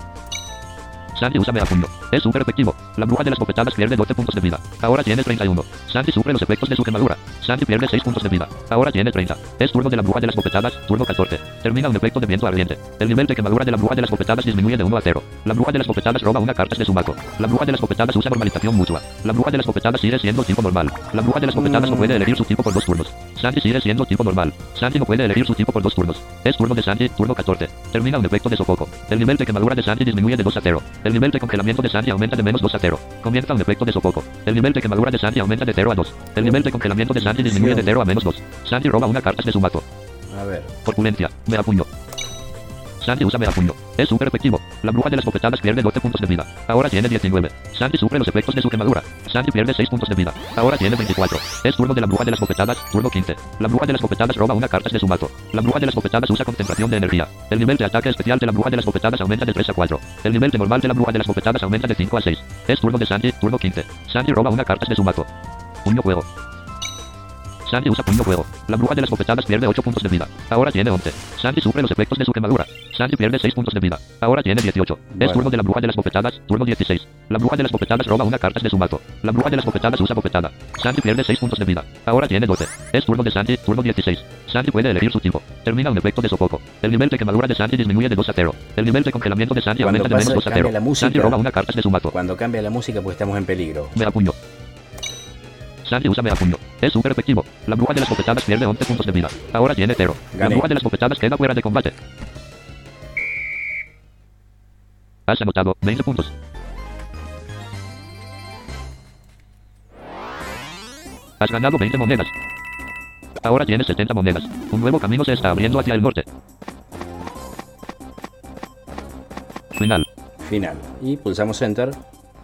Sandy usa me apuño. Es súper efectivo. La bruja de las bofetadas pierde 12 puntos de vida. Ahora tiene 31. Sandy sufre los efectos de su quemadura. Sandy pierde 6 puntos de vida. Ahora tiene 30. Es turno de la bruja de las bofetadas, turno 14. Termina un efecto de viento ardiente. El nivel de quemadura de la bruja de las bofetadas disminuye de 1 a 0. La bruja de las bofetadas roba una carta de su mazo. La bruja de las bofetadas usa normalización mutua. La bruja de las bofetadas sigue siendo tipo normal. La bruja de las bofetadas no puede elegir su tipo por dos turnos. Sandy sigue siendo tipo normal. Sandy no puede elegir su tipo por dos turnos. Es turno de Sandy, turno 14. Termina un efecto de sofoco. El nivel de quemadura de Sandy disminuye de 2 a 0. El nivel de congelamiento de Sandy aumenta de menos 2 a 0. Comienza un efecto de sofoco. El nivel de quemadura de Sandy aumenta de 0 a 2. El nivel de congelamiento de Sandy disminuye de 0 a menos 2. Sandy roba una carta de su mazo. A ver. Corpulencia. Me apuño. Sandy usa me apuño. Es súper efectivo. La bruja de las bofetadas pierde 12 puntos de vida. Ahora tiene 19. Sandy sufre los efectos de su quemadura. Sandy pierde 6 puntos de vida. Ahora tiene 24. Es turno de la bruja de las bofetadas, turno 15. La bruja de las bofetadas roba una carta de su mazo. La bruja de las bofetadas usa concentración de energía. El nivel de ataque especial de la bruja de las bofetadas aumenta de 3 a 4. El nivel de normal de la bruja de las bofetadas aumenta de 5 a 6. Es turno de Sandy, turno 15. Sandy roba una carta de su mazo. Puño fuego. Sandy usa puño fuego. La bruja de las bofetadas pierde 8 puntos de vida. Ahora tiene 11. Sandy sufre los efectos de su quemadura. Sandy pierde 6 puntos de vida. Ahora tiene 18. Es turno de la bruja de las bofetadas, turno 16. La bruja de las bofetadas roba una carta de su mazo. La bruja de las bofetadas usa bofetada. Sandy pierde 6 puntos de vida. Ahora tiene 12. Es turno de Sandy, turno 16. Sandy puede elegir su tipo. Termina un efecto de sofoco. El nivel de quemadura de Sandy disminuye de 2 a 0. El nivel de congelamiento de Sandy aumenta de menos 2 a cambia 0. la música- Sandy roba una carta de su mazo. Cuando cambia la música, pues estamos en peligro. Me apuño. Sandy usa. Es súper efectivo. La bruja de las bofetadas pierde 11 puntos de vida. Ahora tiene 0. La bruja de las bofetadas queda fuera de combate. Has anotado 20 puntos. Has ganado 20 monedas. Ahora tienes 70 monedas. Un nuevo camino se está abriendo hacia el norte. Final. Final. Y pulsamos Enter.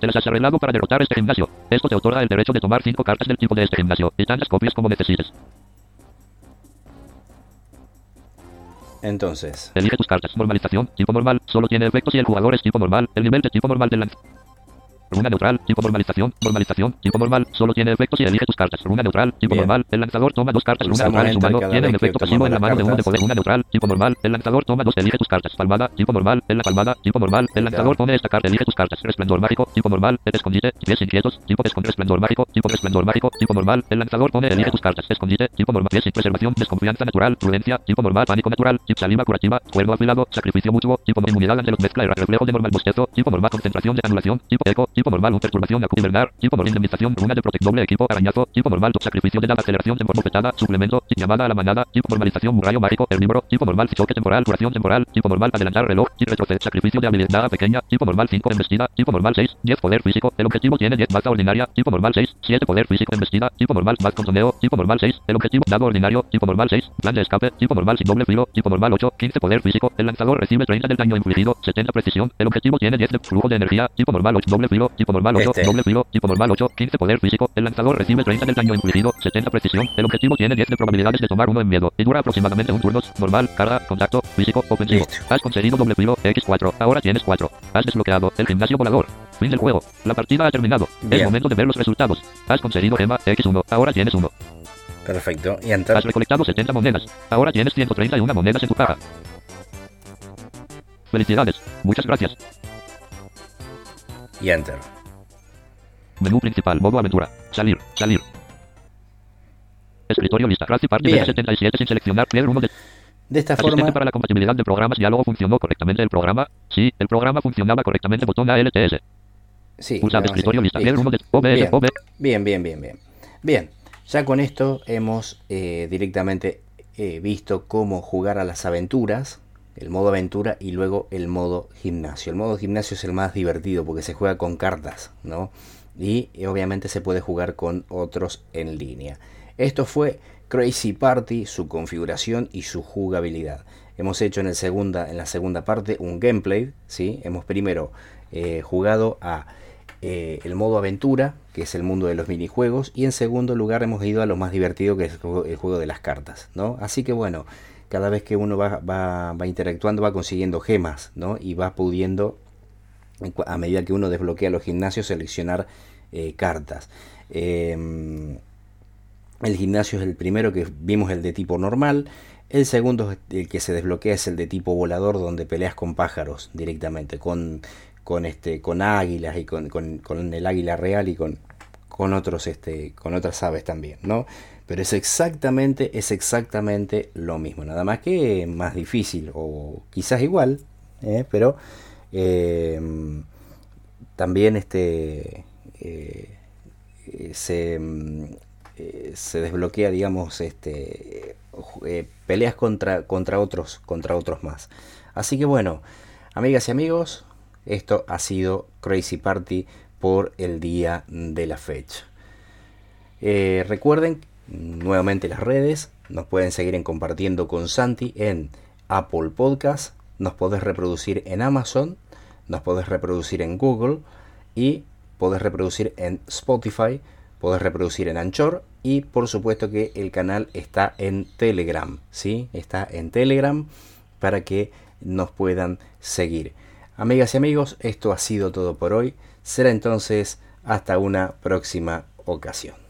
Te las has arreglado para derrotar este gimnasio. Esto te otorga el derecho de tomar 5 cartas del tipo de este gimnasio y tantas copias como necesites. Entonces, Elige tus cartas. Normalización, tipo normal. Solo tiene efectos si el jugador es tipo normal. El nivel de tipo normal del lanz. Runa neutral, tipo normalización, normalización, tipo normal. Solo tiene efectos si elige tus cartas. Runa neutral, tipo Bien. normal. El lanzador toma dos cartas. Runa neutral en su mano. Tiene un efecto pasivo en la mano de uno de poder. Runa neutral, tipo normal. El lanzador toma dos. Elige tus cartas. Palmada, tipo normal. En la palmada, tipo normal. El lanzador pone esta carta. Elige tus cartas. Resplandor mágico, tipo normal. El escondite, pies inquietos, tipo esconder resplandor mágico, tipo resplandor mágico, tipo normal. El lanzador pone elige tus cartas. Escondite, tipo normal. Pies sin preservación, desconfianza natural, prudencia, tipo normal. Pánico natural, tipo saliva curativa, cuerno afilado, sacrificio mutuo, tipo inmunidad ante los mezcla y reflejo de normal bostezo, tipo normal concentración de anulación, tipo eco, tipo normal perturbación invernar, tipo normal indemnización, runa de protect doble equipo, arañazo, tipo normal sacrificio de la aceleración temporal bofetada, suplemento, llamada a la manada, tipo normalización, rayo mágico, herbívoro, tipo normal choque temporal, curación temporal, tipo normal adelantar reloj, y retroceder, sacrificio de habilidad pequeña, tipo normal 5 embestida, tipo normal 6, 10 poder físico, el objetivo tiene 10 baza ordinaria, tipo normal 6, 7 poder físico embestida, tipo normal más contoneo, tipo normal 6, el objetivo dado ordinario, tipo normal 6, plan de escape, tipo normal sin doble filo, tipo normal 8, 15 poder físico, el lanzador recibe 30 del daño infligido, 70 precisión, el objetivo tiene 10 de flujo de energía, tipo normal 8 doble filo, filo, tipo normal 8, Este. doble filo, tipo normal 8, 15 poder físico. El lanzador recibe 30 del daño infligido, 70 precisión. El objetivo tiene 10 de probabilidades de tomar uno en miedo y dura aproximadamente un turno. Normal, carga, contacto, físico, ofensivo. Listo. Has conseguido doble filo, X4. Ahora tienes 4. Has desbloqueado el gimnasio volador. Fin del juego. La partida ha terminado. Bien. Es momento de ver los resultados. Has conseguido gema X1. Ahora tienes 1. Perfecto. Y enter. Has recolectado 70 monedas. Ahora tienes 131 monedas en tu caja. Felicidades. Muchas gracias. Y enter. Menú principal, modo aventura. Salir, salir. Escritorio lista. Ralphie Party Bien. 77 sin seleccionar. Leer uno de De esta Asistente forma, para la compatibilidad de programas. Diálogo funcionó correctamente el programa. Sí, el programa funcionaba correctamente. Botón ALTS. sí. Pulsa escritorio lista. Listo. uno de OBS, Bien. OB. Bien, bien, bien, bien. Bien, ya con esto hemos eh, directamente eh, visto cómo jugar a las aventuras, el modo aventura y luego el modo gimnasio. El modo gimnasio es el más divertido porque se juega con cartas, ¿no? Y obviamente se puede jugar con otros en línea. Esto fue Crazy Party, su configuración y su jugabilidad. Hemos hecho en, el segunda, en la segunda parte un gameplay, ¿sí? Hemos primero eh, jugado a eh, el modo aventura, que es el mundo de los minijuegos, y en segundo lugar hemos ido a lo más divertido, que es el juego de las cartas, ¿no? Así que bueno, cada vez que uno va, va- va interactuando va consiguiendo gemas, ¿no? Y va pudiendo, a medida que uno desbloquea los gimnasios, seleccionar eh, cartas. Em, el gimnasio es el primero que vimos el de tipo normal. El segundo, el que se desbloquea, es el de tipo volador, donde peleas con pájaros directamente, con, con, este, con águilas y con, con- con el águila real y con, con, otros, este, con otras aves también, ¿no? Pero es exactamente, es exactamente lo mismo, nada más que más difícil, o quizás igual, ¿eh? pero eh, también este, eh, se, mm, eh, se desbloquea, digamos, este, peleas contra, contra, otros, contra otros más. Así que bueno, amigas y amigos, esto ha sido Crazy Party por el día de la fecha. Recuerden nuevamente las redes, nos pueden seguir en compartiendo con Santi en Apple Podcast, nos podés reproducir en Amazon, nos podés reproducir en Google y podés reproducir en Spotify, podés reproducir en Anchor y por supuesto que el canal está en Telegram, ¿sí? Está en Telegram para que nos puedan seguir. Amigas y amigos, esto ha sido todo por hoy. Será entonces hasta una próxima ocasión.